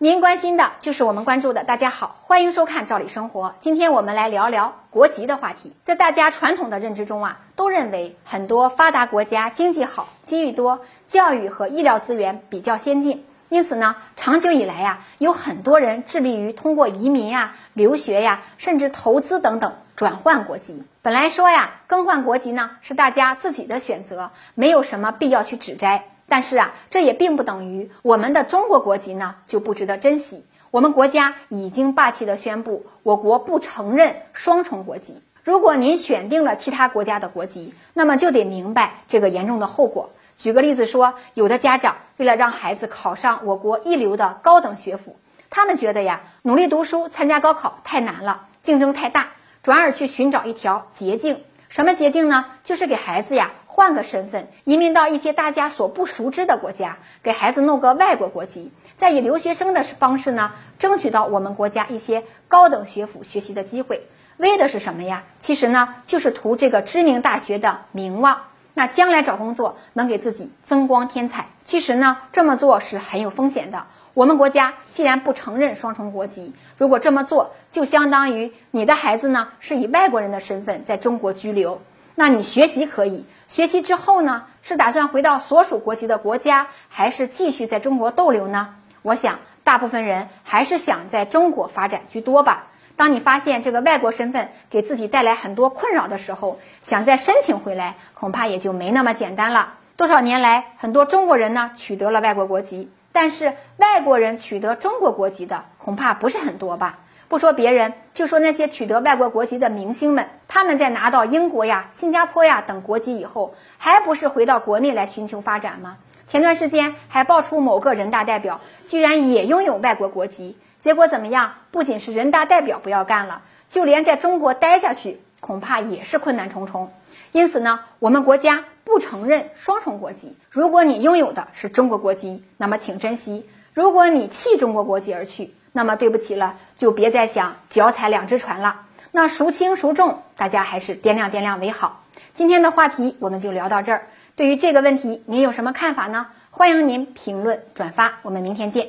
您关心的就是我们关注的。大家好，欢迎收看《赵理生活》。今天我们来聊聊国籍的话题。在大家传统的认知中啊，都认为很多发达国家经济好、机遇多、教育和医疗资源比较先进，因此呢，长久以来呀，有很多人致力于通过移民呀、留学呀，甚至投资等等转换国籍。本来说呀，更换国籍呢是大家自己的选择，没有什么必要去指摘。但是啊，这也并不等于我们的中国国籍呢就不值得珍惜。我们国家已经霸气的宣布，我国不承认双重国籍。如果您选定了其他国家的国籍，那么就得明白这个严重的后果。举个例子说，有的家长为了让孩子考上我国一流的高等学府，他们觉得呀，努力读书、参加高考太难了，竞争太大，转而去寻找一条捷径。什么捷径呢？就是给孩子呀。换个身份，移民到一些大家所不熟知的国家，给孩子弄个外国国籍，再以留学生的方式呢，争取到我们国家一些高等学府学习的机会。为的是什么呀？其实呢，就是图这个知名大学的名望。那将来找工作能给自己增光添彩。其实呢，这么做是很有风险的。我们国家既然不承认双重国籍，如果这么做，就相当于你的孩子呢是以外国人的身份在中国居留。那你学习可以，学习之后呢？是打算回到所属国籍的国家，还是继续在中国逗留呢？我想，大部分人还是想在中国发展居多吧。当你发现这个外国身份给自己带来很多困扰的时候，想再申请回来，恐怕也就没那么简单了。多少年来，很多中国人呢取得了外国国籍，但是外国人取得中国国籍的恐怕不是很多吧。不说别人，就说那些取得外国国籍的明星们，他们在拿到英国呀、新加坡呀等国籍以后，还不是回到国内来寻求发展吗？前段时间还爆出某个人大代表居然也拥有外国国籍，结果怎么样？不仅是人大代表不要干了，就连在中国待下去，恐怕也是困难重重。因此呢，我们国家不承认双重国籍。如果你拥有的是中国国籍，那么请珍惜；如果你弃中国国籍而去，那么对不起了，就别再想脚踩两只船了。那孰轻孰重，大家还是掂量掂量为好。今天的话题我们就聊到这儿。对于这个问题，您有什么看法呢？欢迎您评论转发。我们明天见。